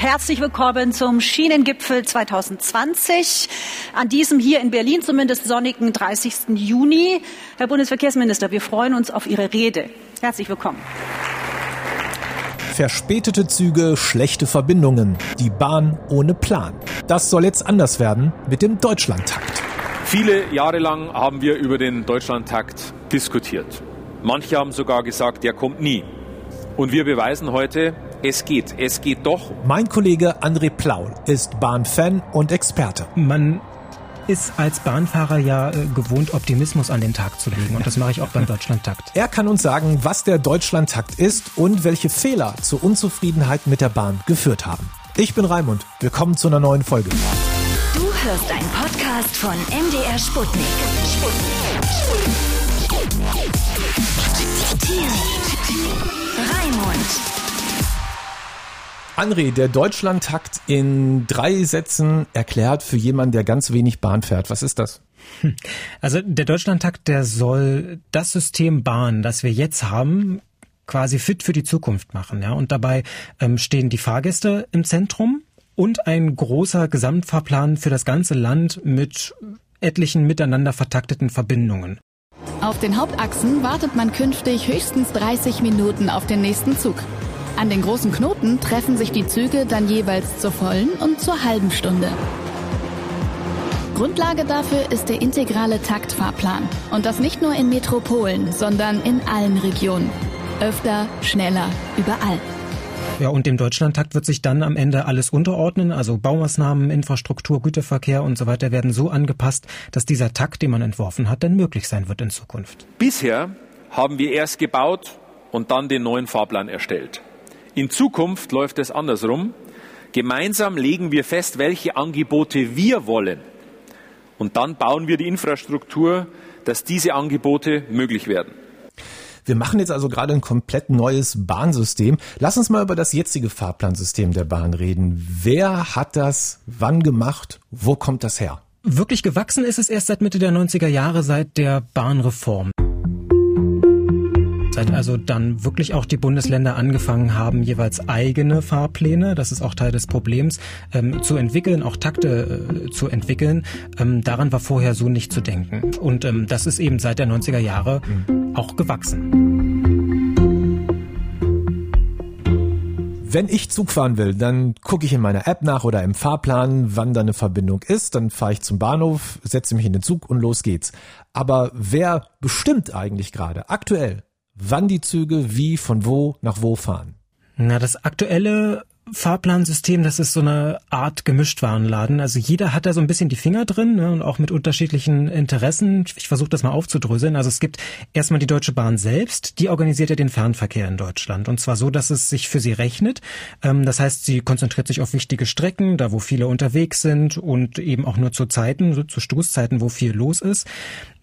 Herzlich willkommen zum Schienengipfel 2020, an diesem hier in Berlin zumindest sonnigen 30. Juni. Herr Bundesverkehrsminister, wir freuen uns auf Ihre Rede. Herzlich willkommen. Verspätete Züge, schlechte Verbindungen, die Bahn ohne Plan. Das soll jetzt anders werden mit dem Deutschlandtakt. Viele Jahre lang haben wir über den Deutschlandtakt diskutiert. Manche haben sogar gesagt, der kommt nie. Und wir beweisen heute, es geht, es geht doch. Mein Kollege André Plaul ist Bahnfan und Experte. Man ist als Bahnfahrer ja äh, gewohnt, Optimismus an den Tag zu legen. Und das mache ich auch beim Deutschlandtakt. Er kann uns sagen, was der Deutschlandtakt ist und welche Fehler zur Unzufriedenheit mit der Bahn geführt haben. Ich bin Raimund. Willkommen zu einer neuen Folge. Du hörst einen Podcast von MDR Sputnik. Sputnik. Raimund. André, der Deutschlandtakt in drei Sätzen erklärt für jemanden, der ganz wenig Bahn fährt. Was ist das? Also der Deutschlandtakt, der soll das System Bahn, das wir jetzt haben, quasi fit für die Zukunft machen. Ja? Und dabei ähm, stehen die Fahrgäste im Zentrum und ein großer Gesamtfahrplan für das ganze Land mit etlichen miteinander vertakteten Verbindungen. Auf den Hauptachsen wartet man künftig höchstens 30 Minuten auf den nächsten Zug. An den großen Knoten treffen sich die Züge dann jeweils zur vollen und zur halben Stunde. Grundlage dafür ist der integrale Taktfahrplan. Und das nicht nur in Metropolen, sondern in allen Regionen. Öfter, schneller, überall. Ja, und dem Deutschlandtakt wird sich dann am Ende alles unterordnen. Also Baumaßnahmen, Infrastruktur, Güterverkehr und so weiter werden so angepasst, dass dieser Takt, den man entworfen hat, dann möglich sein wird in Zukunft. Bisher haben wir erst gebaut und dann den neuen Fahrplan erstellt. In Zukunft läuft es andersrum. Gemeinsam legen wir fest, welche Angebote wir wollen. Und dann bauen wir die Infrastruktur, dass diese Angebote möglich werden. Wir machen jetzt also gerade ein komplett neues Bahnsystem. Lass uns mal über das jetzige Fahrplansystem der Bahn reden. Wer hat das wann gemacht? Wo kommt das her? Wirklich gewachsen ist es erst seit Mitte der 90er Jahre, seit der Bahnreform seit also dann wirklich auch die Bundesländer angefangen haben, jeweils eigene Fahrpläne, das ist auch Teil des Problems, ähm, zu entwickeln, auch Takte äh, zu entwickeln. Ähm, daran war vorher so nicht zu denken. Und ähm, das ist eben seit der 90er Jahre mhm. auch gewachsen. Wenn ich Zug fahren will, dann gucke ich in meiner App nach oder im Fahrplan, wann da eine Verbindung ist. Dann fahre ich zum Bahnhof, setze mich in den Zug und los geht's. Aber wer bestimmt eigentlich gerade aktuell, wann die Züge wie von wo nach wo fahren. Na, das aktuelle Fahrplansystem, das ist so eine Art Gemischtwarenladen. Also jeder hat da so ein bisschen die Finger drin ne, und auch mit unterschiedlichen Interessen. Ich versuche das mal aufzudröseln. Also es gibt erstmal die Deutsche Bahn selbst, die organisiert ja den Fernverkehr in Deutschland. Und zwar so, dass es sich für sie rechnet. Ähm, das heißt, sie konzentriert sich auf wichtige Strecken, da wo viele unterwegs sind und eben auch nur zu Zeiten, so zu Stoßzeiten, wo viel los ist.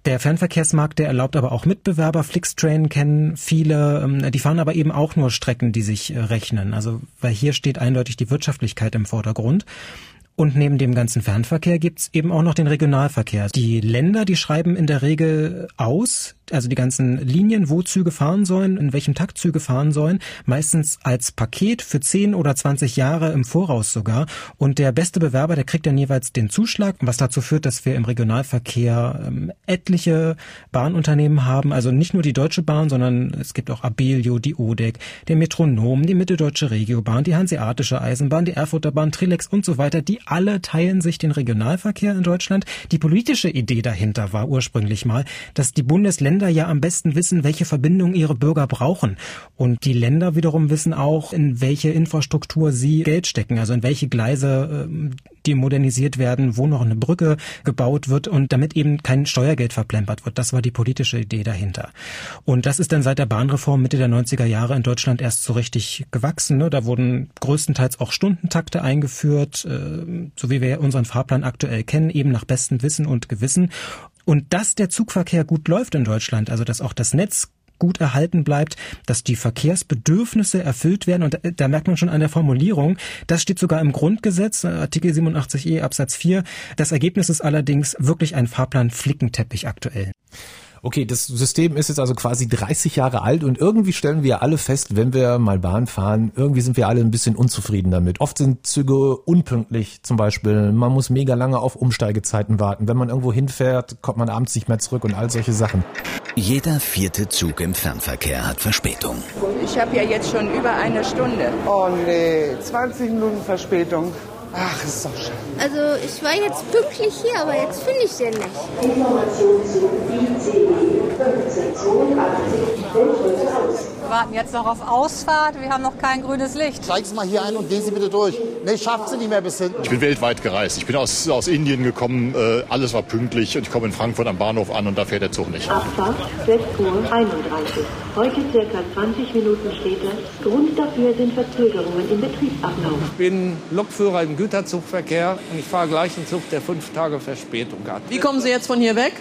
Der Fernverkehrsmarkt, der erlaubt aber auch Mitbewerber. Flixtrain kennen viele, ähm, die fahren aber eben auch nur Strecken, die sich äh, rechnen. Also, weil hier steht eindeutig die Wirtschaftlichkeit im Vordergrund. Und neben dem ganzen Fernverkehr gibt's eben auch noch den Regionalverkehr. Die Länder, die schreiben in der Regel aus, also die ganzen Linien, wo Züge fahren sollen, in welchem Takt Züge fahren sollen, meistens als Paket für 10 oder 20 Jahre im Voraus sogar. Und der beste Bewerber, der kriegt dann jeweils den Zuschlag, was dazu führt, dass wir im Regionalverkehr ähm, etliche Bahnunternehmen haben, also nicht nur die Deutsche Bahn, sondern es gibt auch Abelio, die Odek, der Metronom, die Mitteldeutsche Regiobahn, die Hanseatische Eisenbahn, die Erfurter Bahn, Trilex und so weiter, die alle teilen sich den Regionalverkehr in Deutschland. Die politische Idee dahinter war ursprünglich mal, dass die Bundesländer ja am besten wissen, welche Verbindungen ihre Bürger brauchen. Und die Länder wiederum wissen auch, in welche Infrastruktur sie Geld stecken, also in welche Gleise äh, die modernisiert werden, wo noch eine Brücke gebaut wird und damit eben kein Steuergeld verplempert wird. Das war die politische Idee dahinter. Und das ist dann seit der Bahnreform Mitte der 90er Jahre in Deutschland erst so richtig gewachsen. Ne? Da wurden größtenteils auch Stundentakte eingeführt, äh, so wie wir unseren Fahrplan aktuell kennen, eben nach bestem Wissen und Gewissen. Und dass der Zugverkehr gut läuft in Deutschland, also dass auch das Netz gut erhalten bleibt, dass die Verkehrsbedürfnisse erfüllt werden. Und da, merkt man schon an der Formulierung, das steht sogar im Grundgesetz, äh, Artikel 87e Absatz 4. Das Ergebnis ist allerdings wirklich ein Fahrplan Flickenteppich aktuell. Okay, das System ist jetzt also quasi 30 Jahre alt und irgendwie stellen wir alle fest, wenn wir mal Bahn fahren, irgendwie sind wir alle ein bisschen unzufrieden damit. Oft sind Züge unpünktlich zum Beispiel. Man muss mega lange auf Umsteigezeiten warten. Wenn man irgendwo hinfährt, kommt man abends nicht mehr zurück und all solche Sachen. Jeder vierte Zug im Fernverkehr hat Verspätung. Ich habe ja jetzt schon über eine Stunde. Oh nee, 20 Minuten Verspätung. Ach, ist doch schön. Also ich war jetzt pünktlich hier, aber jetzt finde ich den nicht. Information zu ICE 1582 fällt heute aus. Wir warten jetzt noch auf Ausfahrt. Wir haben noch kein grünes Licht. Zeigen Sie mal hier ein und gehen Sie bitte durch. Nee, schafft sie nicht mehr bis hinten. Ich bin weltweit gereist. Ich bin aus, aus Indien gekommen. Äh, alles war pünktlich und ich komme in Frankfurt am Bahnhof an und da fährt der Zug nicht. Abfahrt 6 Uhr 31. Heute circa 20 Minuten später. Grund dafür sind Verzögerungen im Betriebsablauf. Ich bin Lokführer im Güterzugverkehr und ich fahre gleich einen Zug, der fünf Tage Verspätung hat. Wie kommen Sie jetzt von hier weg?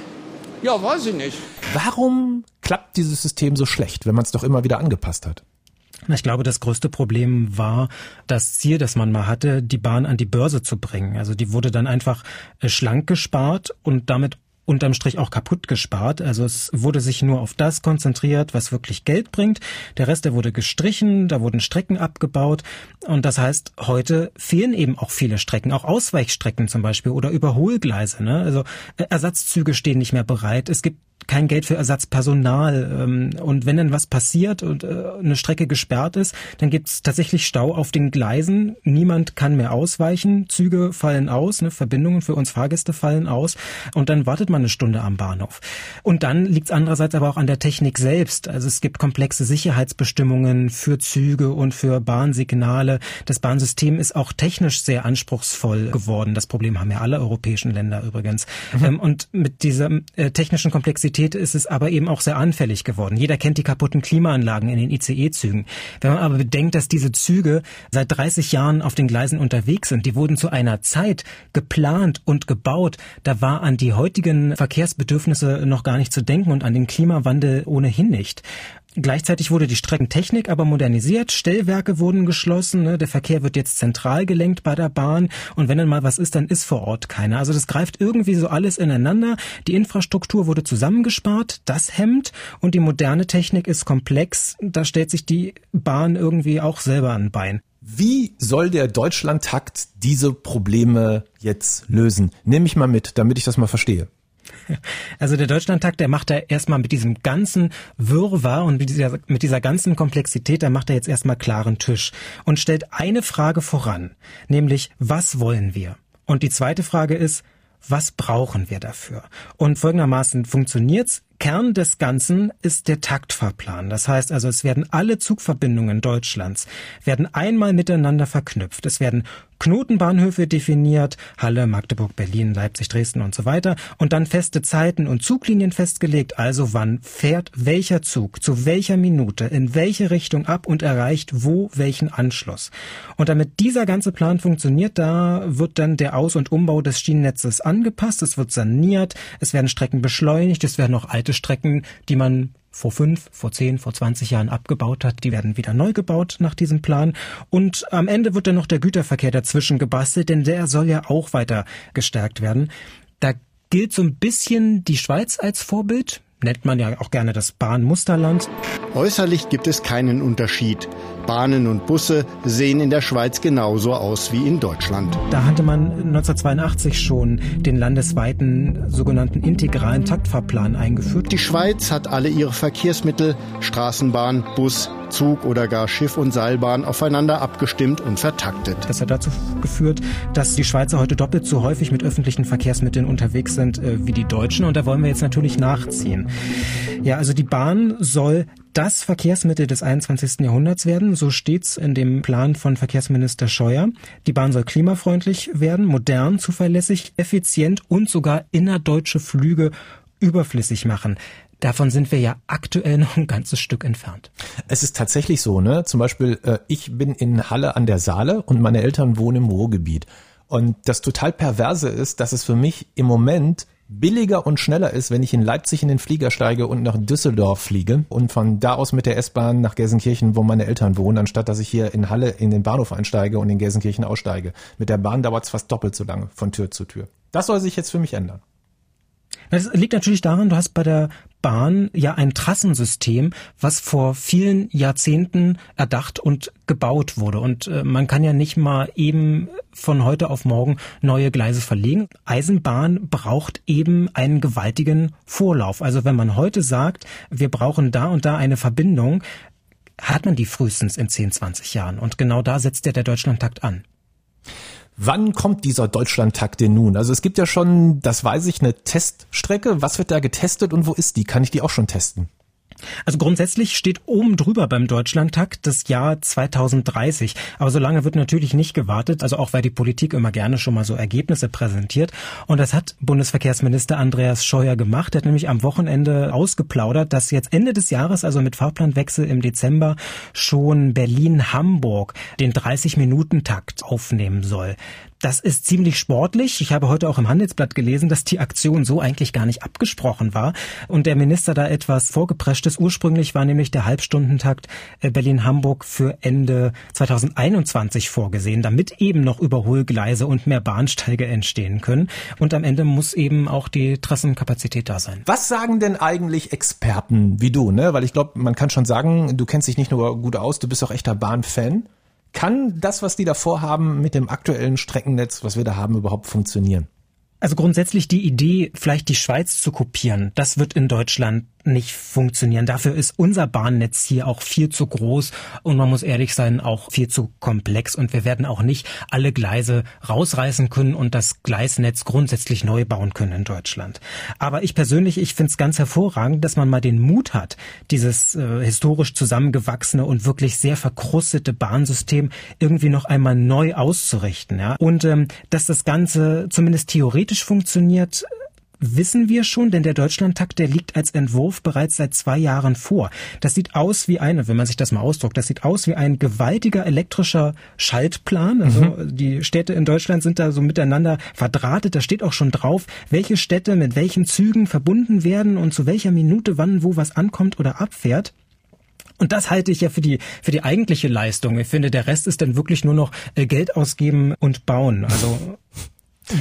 Ja, weiß ich nicht. Warum klappt dieses System so schlecht, wenn man es doch immer wieder angepasst hat? Ich glaube, das größte Problem war das Ziel, das man mal hatte, die Bahn an die Börse zu bringen. Also die wurde dann einfach äh, schlank gespart und damit unterm Strich auch kaputt gespart. Also es wurde sich nur auf das konzentriert, was wirklich Geld bringt. Der Rest, der wurde gestrichen, da wurden Strecken abgebaut. Und das heißt, heute fehlen eben auch viele Strecken, auch Ausweichstrecken zum Beispiel oder Überholgleise. Ne? Also äh, Ersatzzüge stehen nicht mehr bereit. Es gibt kein Geld für Ersatzpersonal. Ähm, und wenn dann was passiert und äh, eine Strecke gesperrt ist, dann gibt es tatsächlich Stau auf den Gleisen. Niemand kann mehr ausweichen. Züge fallen aus, ne? Verbindungen für uns Fahrgäste fallen aus. Und dann wartet man eine Stunde am Bahnhof. Und dann liegt es andererseits aber auch an der Technik selbst. Also es gibt komplexe Sicherheitsbestimmungen für Züge und für Bahnsignale. Das Bahnsystem ist auch technisch sehr anspruchsvoll geworden. Das Problem haben ja alle europäischen Länder übrigens. Mhm. Ähm, und mit dieser äh, technischen Komplexität ist es aber eben auch sehr anfällig geworden. Jeder kennt die kaputten Klimaanlagen in den ICE-Zügen. Wenn man aber bedenkt, dass diese Züge seit 30 Jahren auf den Gleisen unterwegs sind, die wurden zu einer Zeit geplant und gebaut, da war an die heutigen Verkehrsbedürfnisse noch gar nicht zu denken und an den Klimawandel ohnehin nicht. Gleichzeitig wurde die Streckentechnik aber modernisiert, Stellwerke wurden geschlossen, ne? der Verkehr wird jetzt zentral gelenkt bei der Bahn und wenn dann mal was ist, dann ist vor Ort keiner. Also das greift irgendwie so alles ineinander. Die Infrastruktur wurde zusammengespart, das hemmt und die moderne Technik ist komplex. Da stellt sich die Bahn irgendwie auch selber an Bein. Wie soll der Deutschlandtakt diese Probleme jetzt lösen? Nimm mich mal mit, damit ich das mal verstehe. Also der Deutschlandtag, der macht da erstmal mit diesem ganzen Wirrwarr und mit dieser, mit dieser ganzen Komplexität, da macht er jetzt erstmal klaren Tisch und stellt eine Frage voran, nämlich was wollen wir? Und die zweite Frage ist, was brauchen wir dafür? Und folgendermaßen funktioniert's. Kern des Ganzen ist der Taktfahrplan. Das heißt also, es werden alle Zugverbindungen Deutschlands werden einmal miteinander verknüpft. Es werden Knotenbahnhöfe definiert, Halle, Magdeburg, Berlin, Leipzig, Dresden und so weiter und dann feste Zeiten und Zuglinien festgelegt, also wann fährt welcher Zug zu welcher Minute in welche Richtung ab und erreicht wo welchen Anschluss. Und damit dieser ganze Plan funktioniert, da wird dann der Aus- und Umbau des Schienennetzes angepasst, es wird saniert, es werden Strecken beschleunigt, es werden auch alte Strecken, die man vor fünf, vor zehn, vor zwanzig Jahren abgebaut hat. Die werden wieder neu gebaut nach diesem Plan. Und am Ende wird dann noch der Güterverkehr dazwischen gebastelt, denn der soll ja auch weiter gestärkt werden. Da gilt so ein bisschen die Schweiz als Vorbild nennt man ja auch gerne das Bahnmusterland. Äußerlich gibt es keinen Unterschied. Bahnen und Busse sehen in der Schweiz genauso aus wie in Deutschland. Da hatte man 1982 schon den landesweiten sogenannten integralen Taktfahrplan eingeführt. Die Schweiz hat alle ihre Verkehrsmittel, Straßenbahn, Bus, Zug oder gar Schiff und Seilbahn aufeinander abgestimmt und vertaktet. Das hat dazu geführt, dass die Schweizer heute doppelt so häufig mit öffentlichen Verkehrsmitteln unterwegs sind äh, wie die Deutschen und da wollen wir jetzt natürlich nachziehen. Ja, also die Bahn soll das Verkehrsmittel des 21. Jahrhunderts werden, so steht's in dem Plan von Verkehrsminister Scheuer. Die Bahn soll klimafreundlich werden, modern, zuverlässig, effizient und sogar innerdeutsche Flüge überflüssig machen. Davon sind wir ja aktuell noch ein ganzes Stück entfernt. Es ist tatsächlich so, ne? Zum Beispiel, äh, ich bin in Halle an der Saale und meine Eltern wohnen im Ruhrgebiet. Und das total perverse ist, dass es für mich im Moment billiger und schneller ist, wenn ich in Leipzig in den Flieger steige und nach Düsseldorf fliege und von da aus mit der S-Bahn nach Gelsenkirchen, wo meine Eltern wohnen, anstatt dass ich hier in Halle in den Bahnhof einsteige und in Gelsenkirchen aussteige. Mit der Bahn dauert es fast doppelt so lange von Tür zu Tür. Das soll sich jetzt für mich ändern. Das liegt natürlich daran, du hast bei der Bahn ja ein Trassensystem, was vor vielen Jahrzehnten erdacht und gebaut wurde. Und äh, man kann ja nicht mal eben von heute auf morgen neue Gleise verlegen. Eisenbahn braucht eben einen gewaltigen Vorlauf. Also wenn man heute sagt, wir brauchen da und da eine Verbindung, hat man die frühestens in 10, 20 Jahren. Und genau da setzt ja der Deutschlandtakt an. Wann kommt dieser Deutschlandtakt denn nun? Also es gibt ja schon, das weiß ich, eine Teststrecke. Was wird da getestet und wo ist die? Kann ich die auch schon testen? Also grundsätzlich steht oben drüber beim Deutschlandtakt das Jahr 2030. Aber so lange wird natürlich nicht gewartet, also auch weil die Politik immer gerne schon mal so Ergebnisse präsentiert. Und das hat Bundesverkehrsminister Andreas Scheuer gemacht. Er hat nämlich am Wochenende ausgeplaudert, dass jetzt Ende des Jahres, also mit Fahrplanwechsel im Dezember, schon Berlin-Hamburg den 30-Minuten-Takt aufnehmen soll. Das ist ziemlich sportlich. Ich habe heute auch im Handelsblatt gelesen, dass die Aktion so eigentlich gar nicht abgesprochen war und der Minister da etwas vorgeprescht ist. Ursprünglich war nämlich der Halbstundentakt äh, Berlin-Hamburg für Ende 2021 vorgesehen, damit eben noch Überholgleise und mehr Bahnsteige entstehen können. Und am Ende muss eben auch die Trassenkapazität da sein. Was sagen denn eigentlich Experten wie du? Ne? Weil ich glaube, man kann schon sagen, du kennst dich nicht nur gut aus, du bist auch echter Bahnfan. Kann das, was die da vorhaben, mit dem aktuellen Streckennetz, was wir da haben, überhaupt funktionieren? Also grundsätzlich die Idee, vielleicht die Schweiz zu kopieren, das wird in Deutschland nicht funktionieren. Dafür ist unser Bahnnetz hier auch viel zu groß und man muss ehrlich sein, auch viel zu komplex. Und wir werden auch nicht alle Gleise rausreißen können und das Gleisnetz grundsätzlich neu bauen können in Deutschland. Aber ich persönlich, ich finde es ganz hervorragend, dass man mal den Mut hat, dieses äh, historisch zusammengewachsene und wirklich sehr verkrustete Bahnsystem irgendwie noch einmal neu auszurichten. Ja? Und ähm, dass das Ganze zumindest theoretisch funktioniert, wissen wir schon, denn der Deutschlandtakt, der liegt als Entwurf bereits seit zwei Jahren vor. Das sieht aus wie eine, wenn man sich das mal ausdruckt, das sieht aus wie ein gewaltiger elektrischer Schaltplan. Also mhm. die Städte in Deutschland sind da so miteinander verdrahtet. Da steht auch schon drauf, welche Städte mit welchen Zügen verbunden werden und zu welcher Minute wann wo was ankommt oder abfährt. Und das halte ich ja für die, für die eigentliche Leistung. Ich finde, der Rest ist dann wirklich nur noch äh, Geld ausgeben und bauen. Also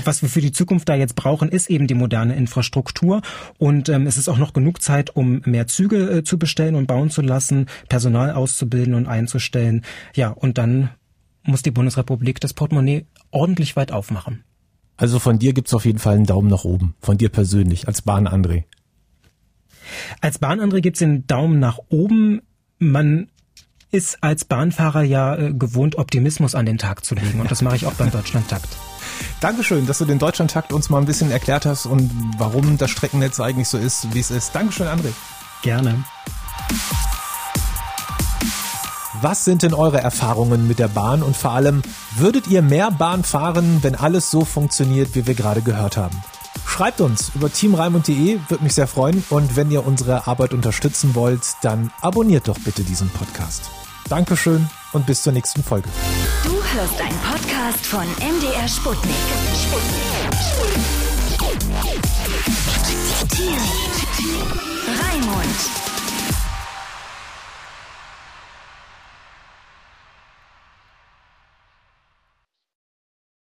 was wir für die Zukunft da jetzt brauchen, ist eben die moderne Infrastruktur. Und ähm, es ist auch noch genug Zeit, um mehr Züge äh, zu bestellen und bauen zu lassen, Personal auszubilden und einzustellen. Ja, und dann muss die Bundesrepublik das Portemonnaie ordentlich weit aufmachen. Also von dir gibt's auf jeden Fall einen Daumen nach oben. Von dir persönlich, als Bahn André. Als Bahn André gibt's den Daumen nach oben. Man ist als Bahnfahrer ja äh, gewohnt, Optimismus an den Tag zu legen. Und das mache ich auch beim Deutschlandtakt. Dankeschön, dass du den Deutschlandtakt uns mal ein bisschen erklärt hast und warum das Streckennetz eigentlich so ist, wie es ist. Dankeschön, André. Gerne. Was sind denn eure Erfahrungen mit der Bahn und vor allem, würdet ihr mehr Bahn fahren, wenn alles so funktioniert, wie wir gerade gehört haben? Schreibt uns über teamreimund.de, würde mich sehr freuen. Und wenn ihr unsere Arbeit unterstützen wollt, dann abonniert doch bitte diesen Podcast. Dankeschön und bis zur nächsten Folge. Du hörst einen Podcast von MDR Sputnik. Sputnik. Sputnik. Raimund.